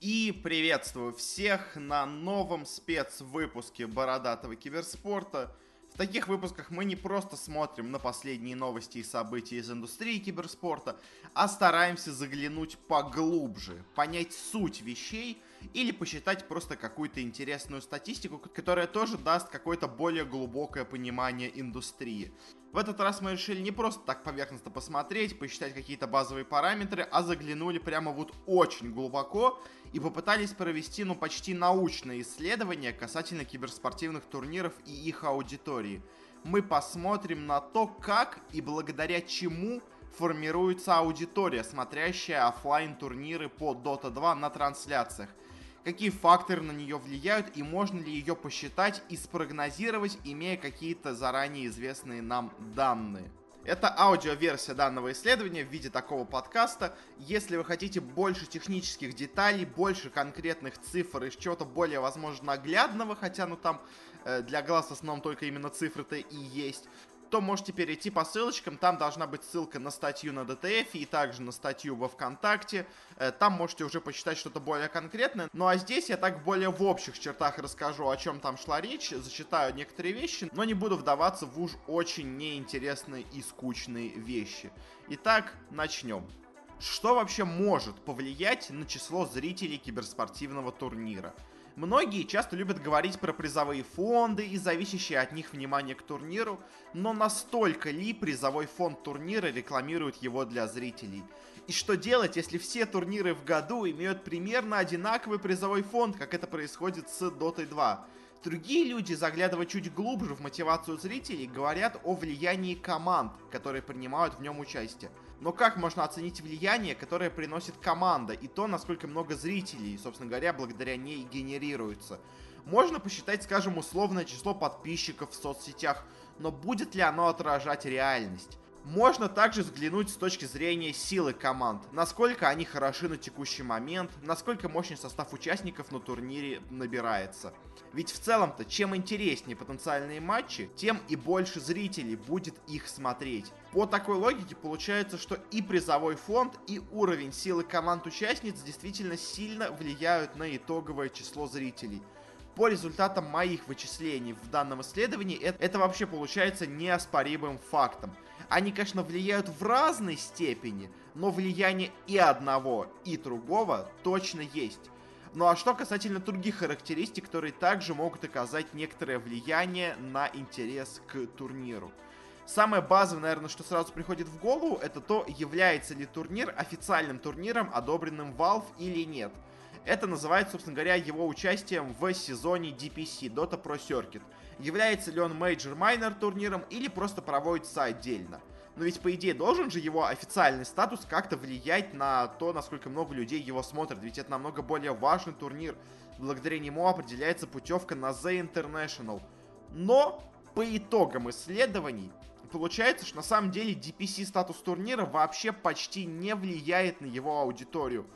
И приветствую всех на новом спецвыпуске Бородатого Киберспорта. В таких выпусках мы не просто смотрим на последние новости и события из индустрии киберспорта, а стараемся заглянуть поглубже, понять суть вещей или посчитать просто какую-то интересную статистику, которая тоже даст какое-то более глубокое понимание индустрии. В этот раз мы решили не просто так поверхностно посмотреть, посчитать какие-то базовые параметры, а заглянули прямо вот очень глубоко и попытались провести, ну, почти научное исследование касательно киберспортивных турниров и их аудитории. Мы посмотрим на то, как и благодаря чему формируется аудитория, смотрящая офлайн турниры по Dota 2 на трансляциях – какие факторы на нее влияют и можно ли ее посчитать и спрогнозировать, имея какие-то заранее известные нам данные. Это аудиоверсия данного исследования в виде такого подкаста. Если вы хотите больше технических деталей, больше конкретных цифр и чего-то более, возможно, наглядного, хотя, ну, там э, для глаз в основном только именно цифры-то и есть, то можете перейти по ссылочкам. Там должна быть ссылка на статью на ДТФ и также на статью во ВКонтакте. Э, там можете уже почитать что-то более конкретное. Ну а здесь я так более в общих чертах расскажу, о чем там шла речь, зачитаю некоторые вещи, но не буду вдаваться в уж очень неинтересные и скучные вещи. Итак, начнем. Что вообще может повлиять на число зрителей киберспортивного турнира? Многие часто любят говорить про призовые фонды и зависящее от них внимание к турниру, но настолько ли призовой фонд турнира рекламирует его для зрителей? И что делать, если все турниры в году имеют примерно одинаковый призовой фонд, как это происходит с Dota 2? Другие люди, заглядывая чуть глубже в мотивацию зрителей, говорят о влиянии команд, которые принимают в нем участие. Но как можно оценить влияние, которое приносит команда, и то, насколько много зрителей, собственно говоря, благодаря ней генерируется? Можно посчитать, скажем, условное число подписчиков в соцсетях, но будет ли оно отражать реальность? Можно также взглянуть с точки зрения силы команд, насколько они хороши на текущий момент, насколько мощный состав участников на турнире набирается. Ведь в целом-то, чем интереснее потенциальные матчи, тем и больше зрителей будет их смотреть. По такой логике получается, что и призовой фонд, и уровень силы команд-участниц действительно сильно влияют на итоговое число зрителей по результатам моих вычислений в данном исследовании, это, это вообще получается неоспоримым фактом. Они, конечно, влияют в разной степени, но влияние и одного, и другого точно есть. Ну а что касательно других характеристик, которые также могут оказать некоторое влияние на интерес к турниру. Самое базовое, наверное, что сразу приходит в голову, это то, является ли турнир официальным турниром, одобренным Valve или нет. Это называется, собственно говоря, его участием в сезоне DPC, Dota Pro Circuit. Является ли он мейджор-майнер турниром или просто проводится отдельно. Но ведь, по идее, должен же его официальный статус как-то влиять на то, насколько много людей его смотрят. Ведь это намного более важный турнир. Благодаря нему определяется путевка на The International. Но по итогам исследований получается, что на самом деле DPC статус турнира вообще почти не влияет на его аудиторию.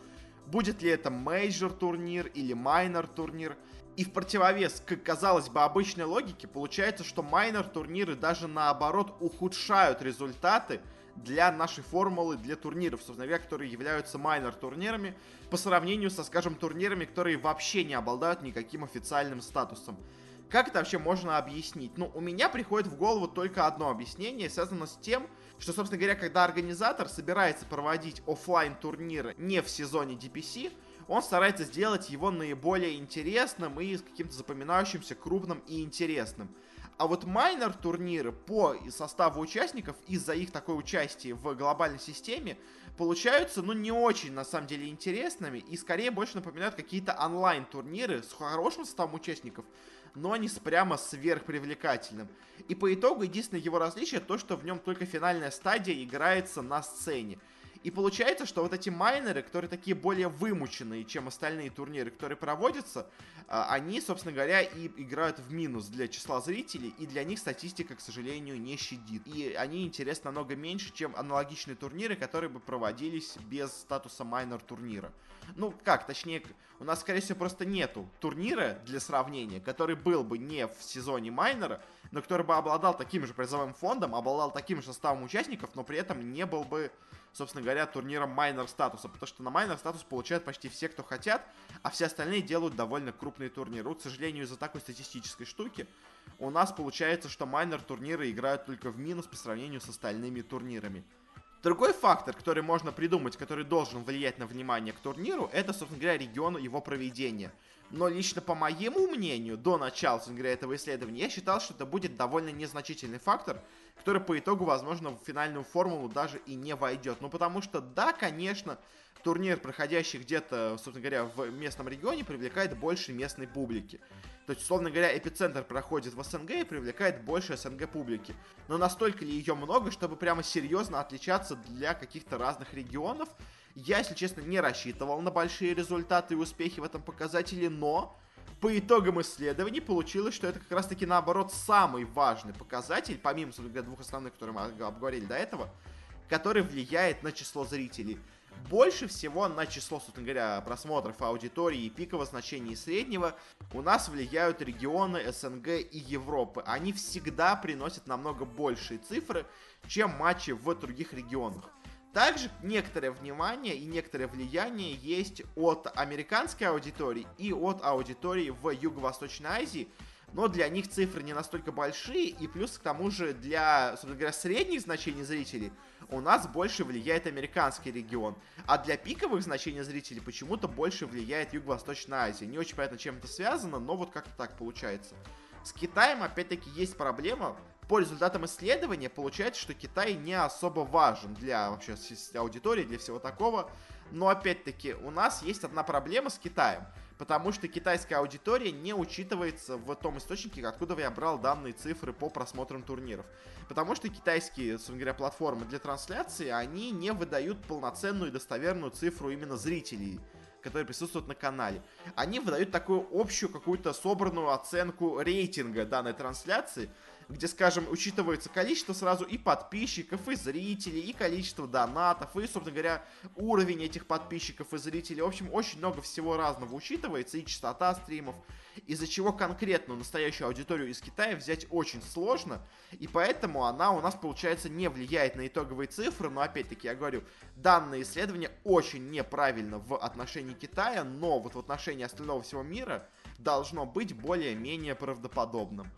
Будет ли это мейджор турнир или майнер турнир. И в противовес к, казалось бы, обычной логике, получается, что майнер турниры даже наоборот ухудшают результаты для нашей формулы, для турниров, собственно говоря, которые являются майнер турнирами, по сравнению со, скажем, турнирами, которые вообще не обладают никаким официальным статусом. Как это вообще можно объяснить? Ну, у меня приходит в голову только одно объяснение, связано с тем, что, собственно говоря, когда организатор собирается проводить офлайн турниры не в сезоне DPC, он старается сделать его наиболее интересным и каким-то запоминающимся, крупным и интересным. А вот майнер турниры по составу участников из-за их такой участия в глобальной системе получаются, ну, не очень, на самом деле, интересными и скорее больше напоминают какие-то онлайн-турниры с хорошим составом участников, но не с прямо сверхпривлекательным. И по итогу единственное его различие то, что в нем только финальная стадия играется на сцене. И получается, что вот эти майнеры, которые такие более вымученные, чем остальные турниры, которые проводятся, а, они, собственно говоря, и играют в минус для числа зрителей, и для них статистика, к сожалению, не щадит. И они интересны намного меньше, чем аналогичные турниры, которые бы проводились без статуса майнер турнира. Ну, как, точнее, у нас, скорее всего, просто нету турнира для сравнения, который был бы не в сезоне майнера, но который бы обладал таким же призовым фондом, обладал таким же составом участников, но при этом не был бы собственно говоря, турниром майнер статуса, потому что на майнер статус получают почти все, кто хотят, а все остальные делают довольно крупные турниры. Вот, к сожалению, из-за такой статистической штуки у нас получается, что майнер турниры играют только в минус по сравнению с остальными турнирами. Другой фактор, который можно придумать, который должен влиять на внимание к турниру, это, собственно говоря, регион его проведения. Но лично по моему мнению, до начала, говоря, этого исследования, я считал, что это будет довольно незначительный фактор, который по итогу, возможно, в финальную формулу даже и не войдет. Ну, потому что, да, конечно, турнир, проходящий где-то, собственно говоря, в местном регионе, привлекает больше местной публики. То есть, условно говоря, эпицентр проходит в СНГ и привлекает больше СНГ публики. Но настолько ли ее много, чтобы прямо серьезно отличаться для каких-то разных регионов? Я, если честно, не рассчитывал на большие результаты и успехи в этом показателе, но по итогам исследований получилось, что это как раз-таки наоборот самый важный показатель, помимо, двух основных, которые мы обговорили до этого, который влияет на число зрителей. Больше всего на число, собственно говоря, просмотров аудитории и пикового значения и среднего у нас влияют регионы СНГ и Европы. Они всегда приносят намного большие цифры, чем матчи в других регионах. Также некоторое внимание и некоторое влияние есть от американской аудитории и от аудитории в Юго-Восточной Азии, но для них цифры не настолько большие, и плюс к тому же для, собственно говоря, средних значений зрителей у нас больше влияет американский регион, а для пиковых значений зрителей почему-то больше влияет Юго-Восточная Азия. Не очень понятно, чем это связано, но вот как-то так получается. С Китаем, опять-таки, есть проблема. По результатам исследования получается, что Китай не особо важен для вообще аудитории, для всего такого. Но опять-таки, у нас есть одна проблема с Китаем – потому что китайская аудитория не учитывается в том источнике, откуда я брал данные цифры по просмотрам турниров. Потому что китайские, собственно говоря, платформы для трансляции, они не выдают полноценную и достоверную цифру именно зрителей которые присутствуют на канале. Они выдают такую общую какую-то собранную оценку рейтинга данной трансляции, где, скажем, учитывается количество сразу и подписчиков, и зрителей, и количество донатов, и, собственно говоря, уровень этих подписчиков и зрителей. В общем, очень много всего разного учитывается, и частота стримов, из-за чего конкретно настоящую аудиторию из Китая взять очень сложно, и поэтому она у нас, получается, не влияет на итоговые цифры, но, опять-таки, я говорю, данное исследование очень неправильно в отношении Китая, но вот в отношении остального всего мира должно быть более-менее правдоподобным.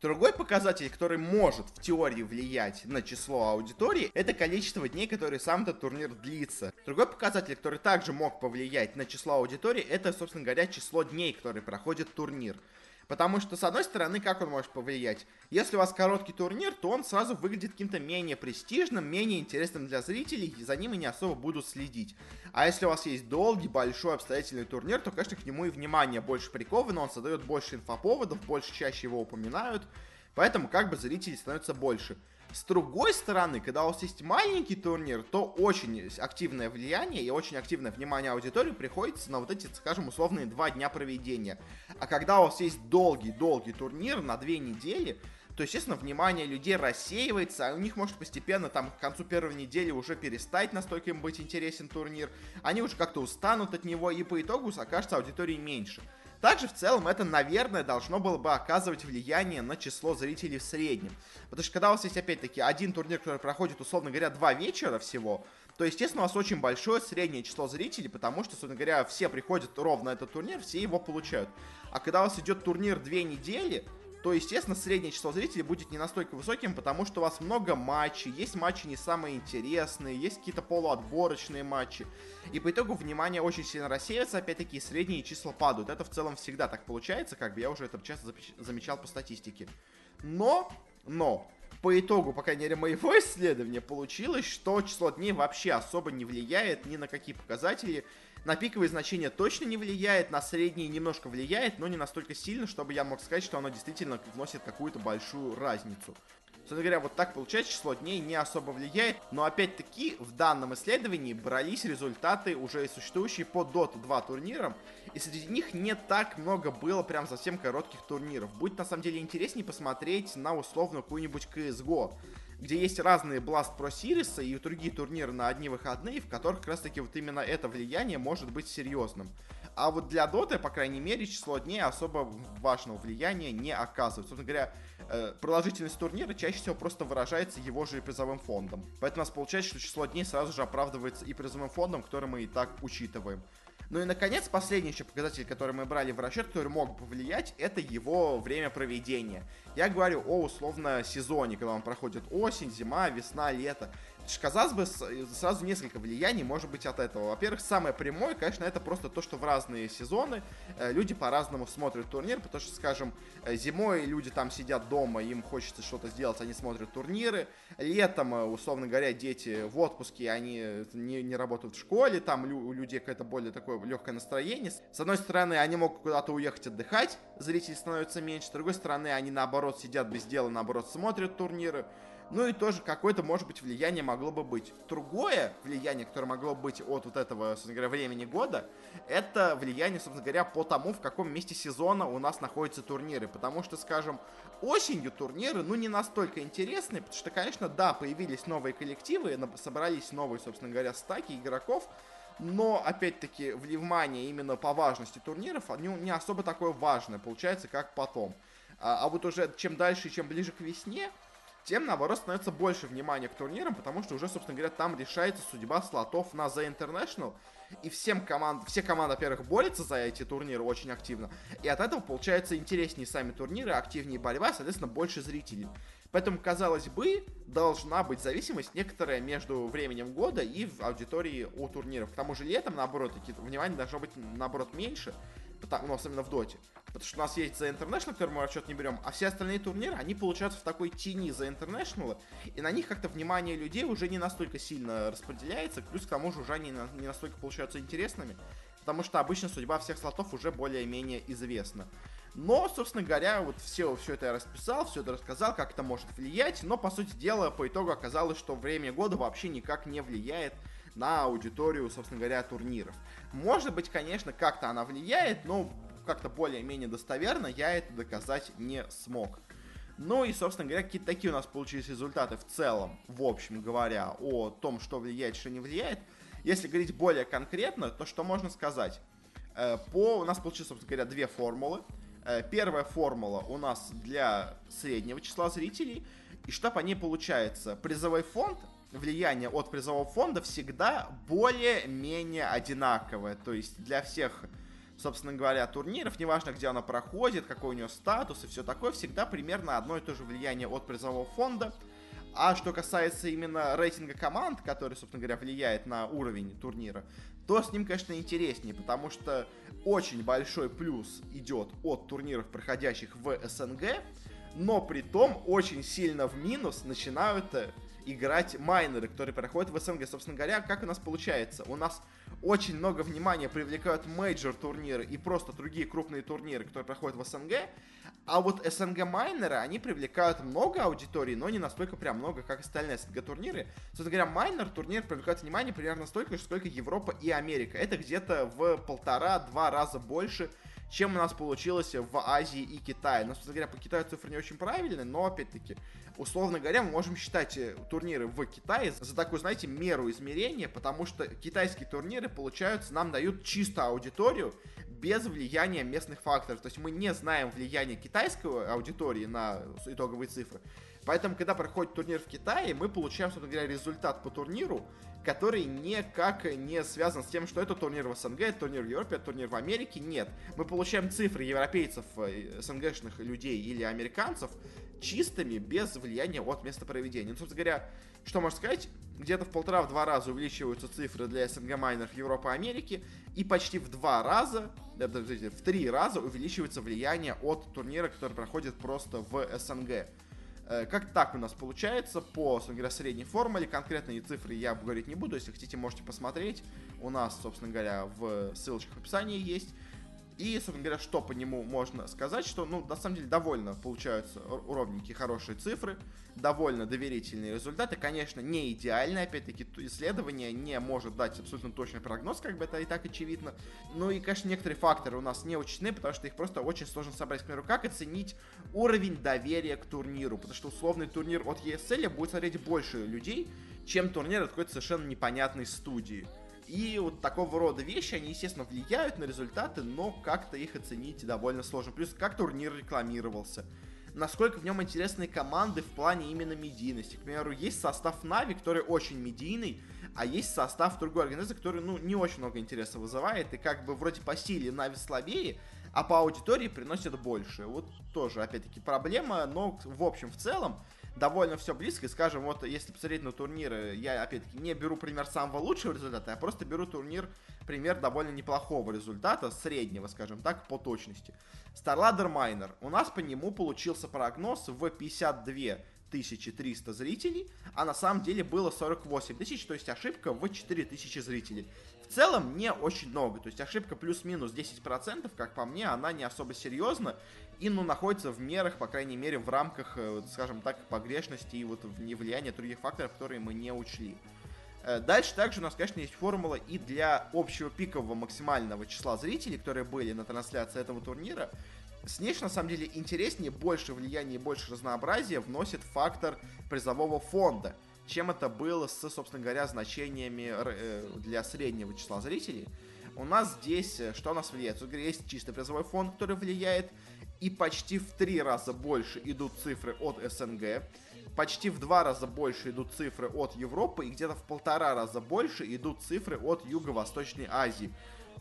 Другой показатель, который может в теории влиять на число аудитории, это количество дней, которые сам этот турнир длится. Другой показатель, который также мог повлиять на число аудитории, это, собственно говоря, число дней, которые проходит турнир. Потому что, с одной стороны, как он может повлиять? Если у вас короткий турнир, то он сразу выглядит каким-то менее престижным, менее интересным для зрителей, и за ним и не особо будут следить. А если у вас есть долгий, большой, обстоятельный турнир, то, конечно, к нему и внимание больше приковано, он создает больше инфоповодов, больше чаще его упоминают, поэтому как бы зрителей становится больше. С другой стороны, когда у вас есть маленький турнир, то очень активное влияние и очень активное внимание аудитории приходится на вот эти, скажем, условные два дня проведения. А когда у вас есть долгий-долгий турнир на две недели, то, естественно, внимание людей рассеивается, а у них может постепенно там к концу первой недели уже перестать настолько им быть интересен турнир, они уже как-то устанут от него, и по итогу окажется аудитории меньше. Также в целом это, наверное, должно было бы оказывать влияние на число зрителей в среднем. Потому что когда у вас есть, опять-таки, один турнир, который проходит, условно говоря, два вечера всего, то, естественно, у вас очень большое среднее число зрителей, потому что, собственно говоря, все приходят ровно на этот турнир, все его получают. А когда у вас идет турнир две недели, то, естественно, среднее число зрителей будет не настолько высоким, потому что у вас много матчей, есть матчи не самые интересные, есть какие-то полуотборочные матчи. И по итогу внимание очень сильно рассеивается, опять-таки, средние числа падают. Это в целом всегда так получается, как бы я уже это часто замечал по статистике. Но, но, по итогу, по крайней мере, моего исследования получилось, что число дней вообще особо не влияет ни на какие показатели, на пиковые значения точно не влияет, на средние немножко влияет, но не настолько сильно, чтобы я мог сказать, что оно действительно вносит какую-то большую разницу. Собственно говоря, вот так получается, число дней не особо влияет, но опять-таки в данном исследовании брались результаты уже существующие по Dota 2 турнирам, и среди них не так много было прям совсем коротких турниров. Будет на самом деле интереснее посмотреть на условно какую-нибудь CSGO, где есть разные Blast Pro Series и другие турниры на одни выходные, в которых как раз таки вот именно это влияние может быть серьезным. А вот для Доты, по крайней мере, число дней особо важного влияния не оказывает. Собственно говоря, э, продолжительность турнира чаще всего просто выражается его же призовым фондом. Поэтому у нас получается, что число дней сразу же оправдывается и призовым фондом, который мы и так учитываем. Ну и, наконец, последний еще показатель, который мы брали в расчет, который мог повлиять, это его время проведения. Я говорю о условно сезоне, когда он проходит осень, зима, весна, лето. Казалось бы, сразу несколько влияний может быть от этого. Во-первых, самое прямое, конечно, это просто то, что в разные сезоны э, люди по-разному смотрят турнир, потому что, скажем, э, зимой люди там сидят дома, им хочется что-то сделать, они смотрят турниры. Летом, э, условно говоря, дети в отпуске, они не, не работают в школе, там у людей какое-то более такое легкое настроение. С одной стороны, они могут куда-то уехать отдыхать, зрителей становится меньше, с другой стороны, они наоборот сидят без дела, наоборот смотрят турниры. Ну и тоже какое-то, может быть, влияние могло бы быть. Другое влияние, которое могло быть от вот этого, собственно говоря, времени года, это влияние, собственно говоря, по тому, в каком месте сезона у нас находятся турниры. Потому что, скажем, осенью турниры, ну, не настолько интересные, потому что, конечно, да, появились новые коллективы, собрались новые, собственно говоря, стаки игроков, но, опять-таки, внимание именно по важности турниров, они не особо такое важное получается, как потом. А, а вот уже чем дальше чем ближе к весне, тем, наоборот, становится больше внимания к турнирам, потому что уже, собственно говоря, там решается судьба слотов на The International, и всем команд, все команды, во-первых, борются за эти турниры очень активно, и от этого получается интереснее сами турниры, активнее борьба, соответственно, больше зрителей. Поэтому, казалось бы, должна быть зависимость некоторая между временем года и аудиторией у турниров. К тому же летом, наоборот, внимание должно быть, наоборот, меньше, потому, ну, особенно в доте. Потому что у нас есть The International, который мы расчет не берем, а все остальные турниры, они получаются в такой тени The International, и на них как-то внимание людей уже не настолько сильно распределяется, плюс к тому же уже они не настолько получаются интересными, потому что обычно судьба всех слотов уже более-менее известна. Но, собственно говоря, вот все, все это я расписал, все это рассказал, как это может влиять, но, по сути дела, по итогу оказалось, что время года вообще никак не влияет аудиторию, собственно говоря, турниров. Может быть, конечно, как-то она влияет, но как-то более-менее достоверно я это доказать не смог. Ну и, собственно говоря, какие-то такие у нас получились результаты в целом, в общем говоря, о том, что влияет, что не влияет. Если говорить более конкретно, то что можно сказать? Э, по, у нас получилось, собственно говоря, две формулы. Э, первая формула у нас для среднего числа зрителей. И что по ней получается? Призовой фонд, влияние от призового фонда всегда более-менее одинаковое. То есть для всех собственно говоря, турниров, неважно, где она проходит, какой у нее статус и все такое, всегда примерно одно и то же влияние от призового фонда. А что касается именно рейтинга команд, который, собственно говоря, влияет на уровень турнира, то с ним, конечно, интереснее, потому что очень большой плюс идет от турниров, проходящих в СНГ, но при том очень сильно в минус начинают э, играть майнеры, которые проходят в СНГ. Собственно говоря, как у нас получается? У нас очень много внимания привлекают мейджор турниры и просто другие крупные турниры, которые проходят в СНГ. А вот СНГ майнеры, они привлекают много аудитории, но не настолько прям много, как остальные СНГ турниры. Собственно говоря, майнер турнир привлекает внимание примерно столько же, сколько Европа и Америка. Это где-то в полтора-два раза больше, чем у нас получилось в Азии и Китае. Но, собственно говоря, по Китаю цифры не очень правильные, но, опять-таки, условно говоря, мы можем считать э, турниры в Китае за такую, знаете, меру измерения, потому что китайские турниры, получаются, нам дают чисто аудиторию, без влияния местных факторов. То есть мы не знаем влияния китайской аудитории на итоговые цифры. Поэтому, когда проходит турнир в Китае, мы получаем, собственно говоря, результат по турниру, который никак не связан с тем, что это турнир в СНГ, это турнир в Европе, это турнир в Америке. Нет. Мы получаем цифры европейцев, э, СНГшных людей или американцев чистыми, без влияния от места проведения. Ну, собственно говоря, что можно сказать? Где-то в полтора-два раза увеличиваются цифры для СНГ майнеров Европы и Америки, и почти в два раза, в три раза увеличивается влияние от турнира, который проходит просто в СНГ. Э, как так у нас получается по, собственно говоря, средней формуле. Конкретные цифры я говорить не буду. Если хотите, можете посмотреть. У нас, собственно говоря, в ссылочках в описании есть. И, собственно говоря, что по нему можно сказать, что, ну, на самом деле, довольно получаются ровненькие, хорошие цифры, довольно доверительные результаты. Конечно, не идеальные, опять-таки, исследование не может дать абсолютно точный прогноз, как бы это и так очевидно. Ну и, конечно, некоторые факторы у нас не учтены, потому что их просто очень сложно собрать. К примеру, как оценить уровень доверия к турниру, потому что условный турнир от ESL будет смотреть больше людей, чем турнир от какой-то совершенно непонятной студии. И вот такого рода вещи, они, естественно, влияют на результаты, но как-то их оценить довольно сложно. Плюс как турнир рекламировался насколько в нем интересные команды в плане именно медийности. К примеру, есть состав Нави, который очень медийный, а есть состав другой организации, который, ну, не очень много интереса вызывает, и как бы вроде по силе Нави слабее, а по аудитории приносит больше. Вот тоже, опять-таки, проблема, но в общем, в целом, довольно все близко. И скажем, вот если посмотреть на турниры, я опять-таки не беру пример самого лучшего результата, я просто беру турнир, пример довольно неплохого результата, среднего, скажем так, по точности. StarLadder Miner. У нас по нему получился прогноз в 52 1300 зрителей, а на самом деле было 48 тысяч, то есть ошибка в 4000 зрителей. В целом не очень много, то есть ошибка плюс-минус 10%, как по мне, она не особо серьезна и ну, находится в мерах, по крайней мере, в рамках, э, скажем так, погрешности и вот влияния других факторов, которые мы не учли. Э, дальше также у нас, конечно, есть формула и для общего пикового максимального числа зрителей, которые были на трансляции этого турнира. С ней, на самом деле, интереснее, больше влияния и больше разнообразия вносит фактор призового фонда, чем это было с, собственно говоря, значениями э, для среднего числа зрителей. У нас здесь, э, что у нас влияет? Есть чистый призовой фонд, который влияет, и почти в три раза больше идут цифры от СНГ, почти в два раза больше идут цифры от Европы, и где-то в полтора раза больше идут цифры от Юго-Восточной Азии.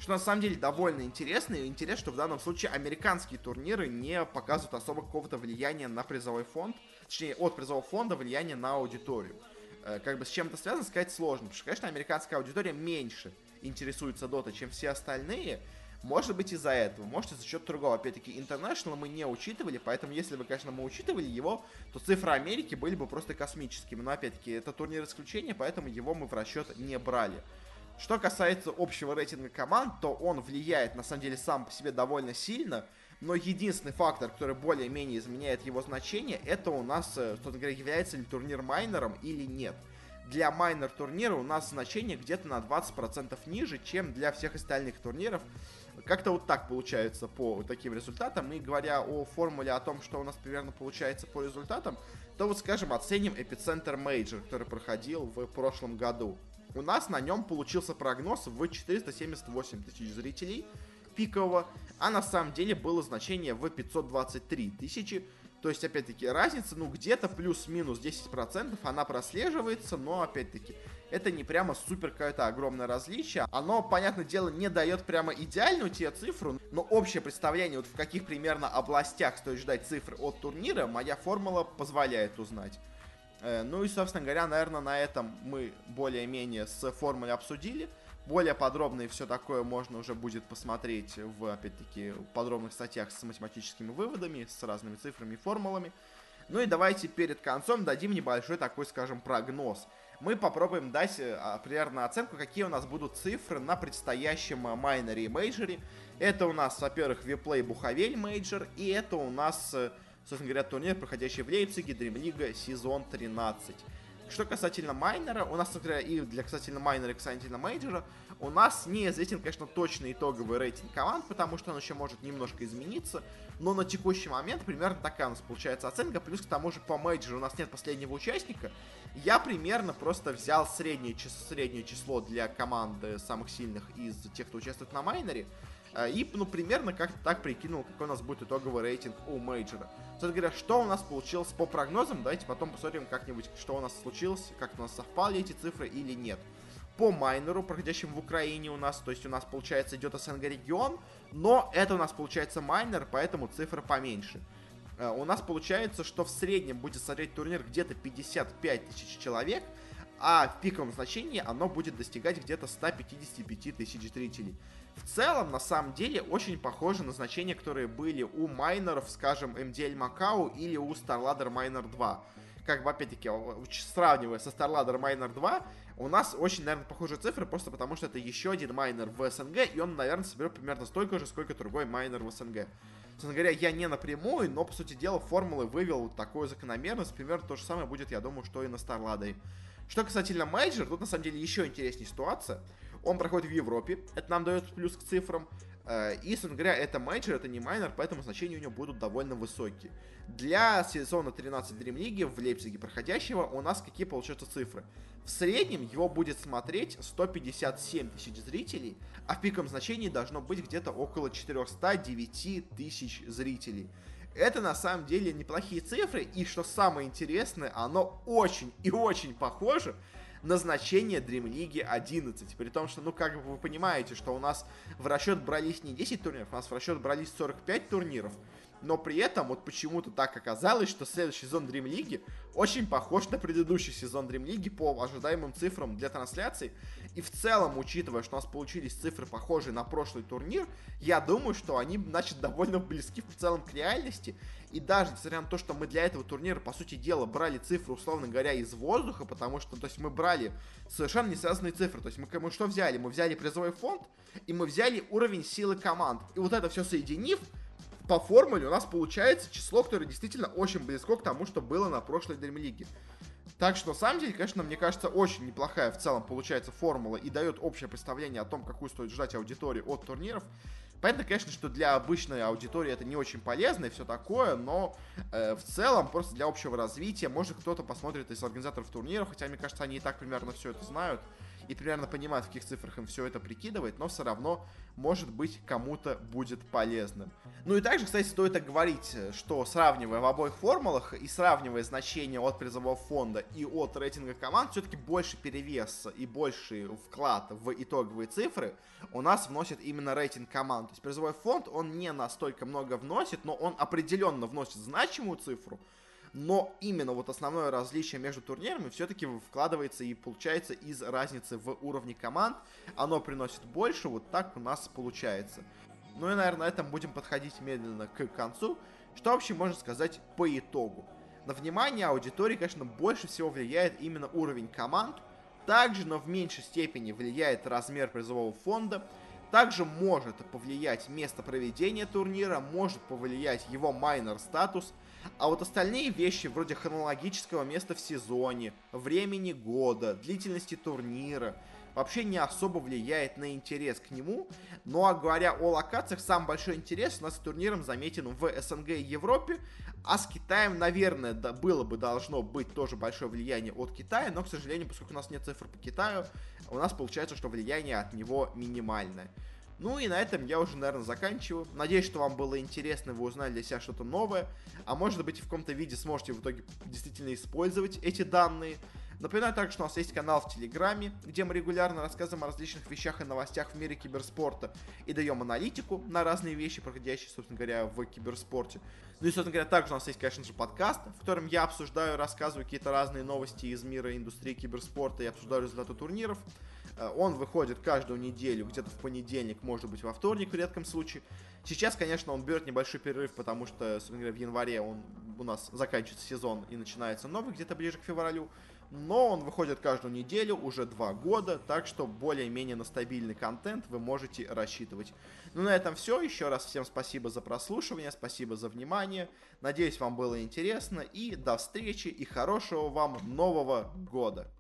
Что на самом деле довольно интересно, и интересно, что в данном случае американские турниры не показывают особо какого-то влияния на призовой фонд, точнее, от призового фонда влияния на аудиторию. Э, как бы с чем это связано, сказать сложно, потому что, конечно, американская аудитория меньше интересуется Дота, чем все остальные, может быть из-за этого, может из-за счет другого. Опять-таки, International мы не учитывали, поэтому если бы, конечно, мы учитывали его, то цифры Америки были бы просто космическими. Но опять-таки, это турнир исключения, поэтому его мы в расчет не брали. Что касается общего рейтинга команд, то он влияет, на самом деле, сам по себе довольно сильно, но единственный фактор, который более-менее изменяет его значение, это у нас, э, собственно говоря, является ли турнир майнером или нет. Для майнер турнира у нас значение где-то на 20% ниже, чем для всех остальных турниров. Как-то вот так получается по таким результатам. И говоря о формуле, о том, что у нас примерно получается по результатам, то вот, скажем, оценим EPICENTER Major, который проходил в прошлом году у нас на нем получился прогноз в 478 тысяч зрителей пикового, а на самом деле было значение в 523 тысячи. То есть, опять-таки, разница, ну, где-то плюс-минус 10% она прослеживается, но, опять-таки, это не прямо супер какое-то огромное различие. Оно, понятное дело, не дает прямо идеальную тебе цифру, но общее представление, вот в каких примерно областях стоит ждать цифры от турнира, моя формула позволяет узнать. Э, ну и, собственно говоря, наверное, на этом мы более-менее с формулой обсудили. Более подробно и все такое можно уже будет посмотреть в, опять-таки, подробных статьях с математическими выводами, с разными цифрами и формулами. Ну и давайте перед концом дадим небольшой такой, скажем, прогноз. Мы попробуем дать э, а, примерно оценку, какие у нас будут цифры на предстоящем майнере и мейджоре. Это у нас, во-первых, WePlay Буковель мейджор, и это у нас э, собственно говоря, турнир, проходящий в Лейпциге, Дримлига, сезон 13. Что касательно майнера, у нас, кстати, и для касательно майнера и касательно мейджора, у нас неизвестен, конечно, точный итоговый рейтинг команд, потому что он еще может немножко измениться, но на текущий момент примерно такая у нас получается оценка, плюс к тому же по мейджору у нас нет последнего участника, я примерно просто взял среднее, среднее число для команды самых сильных из тех, кто участвует на майнере, и, ну, примерно как-то так прикинул, какой у нас будет итоговый рейтинг у мейджора. Собственно говоря, что у нас получилось по прогнозам, давайте потом посмотрим как-нибудь, что у нас случилось, как у нас совпали эти цифры или нет. По майнеру, проходящему в Украине у нас, то есть у нас, получается, идет СНГ регион, но это у нас получается майнер, поэтому цифра поменьше. Э, у нас получается, что в среднем будет смотреть турнир где-то 55 тысяч человек, а в пиковом значении оно будет достигать где-то 155 тысяч зрителей. В целом, на самом деле, очень похоже на значения, которые были у майнеров, скажем, MDL Macau или у StarLadder Miner 2. Как бы, опять-таки, сравнивая со StarLadder Miner 2, у нас очень, наверное, похожие цифры, просто потому что это еще один майнер в СНГ, и он, наверное, соберет примерно столько же, сколько другой майнер в СНГ. Собственно говоря, я не напрямую, но, по сути дела, формулы вывел такую закономерность. Примерно то же самое будет, я думаю, что и на StarLadder. Что касательно мейджор, тут, на самом деле, еще интереснее ситуация. Он проходит в Европе, это нам дает плюс к цифрам. Э, и, собственно говоря, это мейджор, это не майнер, поэтому значения у него будут довольно высокие. Для сезона 13 Dream League в Лейпциге проходящего у нас какие получаются цифры? В среднем его будет смотреть 157 тысяч зрителей, а в пиковом значении должно быть где-то около 409 тысяч зрителей. Это на самом деле неплохие цифры, и что самое интересное, оно очень и очень похоже назначение Dream League 11. При том, что, ну, как бы вы понимаете, что у нас в расчет брались не 10 турниров, у нас в расчет брались 45 турниров но при этом вот почему-то так оказалось, что следующий сезон Dream League очень похож на предыдущий сезон Dream League по ожидаемым цифрам для трансляций. И в целом, учитывая, что у нас получились цифры похожие на прошлый турнир, я думаю, что они, значит, довольно близки в целом к реальности. И даже несмотря на то, что мы для этого турнира, по сути дела, брали цифры, условно говоря, из воздуха, потому что, то есть, мы брали совершенно не связанные цифры. То есть, мы, мы что взяли? Мы взяли призовой фонд, и мы взяли уровень силы команд. И вот это все соединив, по формуле у нас получается число, которое действительно очень близко к тому, что было на прошлой Dream League. Так что, на самом деле, конечно, мне кажется, очень неплохая в целом получается формула и дает общее представление о том, какую стоит ждать аудитории от турниров. Понятно, конечно, что для обычной аудитории это не очень полезно и все такое, но э, в целом просто для общего развития, может кто-то посмотрит из организаторов турниров, хотя мне кажется, они и так примерно все это знают и примерно понимают, в каких цифрах им все это прикидывает, но все равно, может быть, кому-то будет полезным. Ну и также, кстати, стоит говорить, что сравнивая в обоих формулах и сравнивая значения от призового фонда и от рейтинга команд, все-таки больше перевес и больший вклад в итоговые цифры у нас вносит именно рейтинг команд. То есть призовой фонд, он не настолько много вносит, но он определенно вносит значимую цифру, но именно вот основное различие между турнирами все-таки вкладывается и получается из разницы в уровне команд. Оно приносит больше, вот так у нас получается. Ну и, наверное, на этом будем подходить медленно к концу. Что вообще можно сказать по итогу? На внимание аудитории, конечно, больше всего влияет именно уровень команд. Также, но в меньшей степени влияет размер призового фонда. Также может повлиять место проведения турнира, может повлиять его майнер статус – а вот остальные вещи, вроде хронологического места в сезоне, времени года, длительности турнира, вообще не особо влияет на интерес к нему. Ну а говоря о локациях, самый большой интерес у нас с турниром заметен в СНГ и Европе, а с Китаем, наверное, да, было бы должно быть тоже большое влияние от Китая, но, к сожалению, поскольку у нас нет цифр по Китаю, у нас получается, что влияние от него минимальное. Ну и на этом я уже, наверное, заканчиваю. Надеюсь, что вам было интересно, вы узнали для себя что-то новое. А может быть, в каком-то виде сможете в итоге действительно использовать эти данные. Напоминаю также, что у нас есть канал в Телеграме, где мы регулярно рассказываем о различных вещах и новостях в мире киберспорта и даем аналитику на разные вещи, проходящие, собственно говоря, в киберспорте. Ну и, собственно говоря, также у нас есть, конечно же, подкаст, в котором я обсуждаю, рассказываю какие-то разные новости из мира индустрии киберспорта и обсуждаю результаты турниров. Э, он выходит каждую неделю, где-то в понедельник, может быть во вторник в редком случае. Сейчас, конечно, он берет небольшой перерыв, потому что, собственно в январе он у нас заканчивается сезон и начинается новый, где-то ближе к февралю. Но он выходит каждую неделю уже два года, так что более-менее на стабильный контент вы можете рассчитывать. Ну, на этом все. Еще раз всем спасибо за прослушивание, спасибо за внимание. Надеюсь, вам было интересно. И до встречи и хорошего вам Нового года!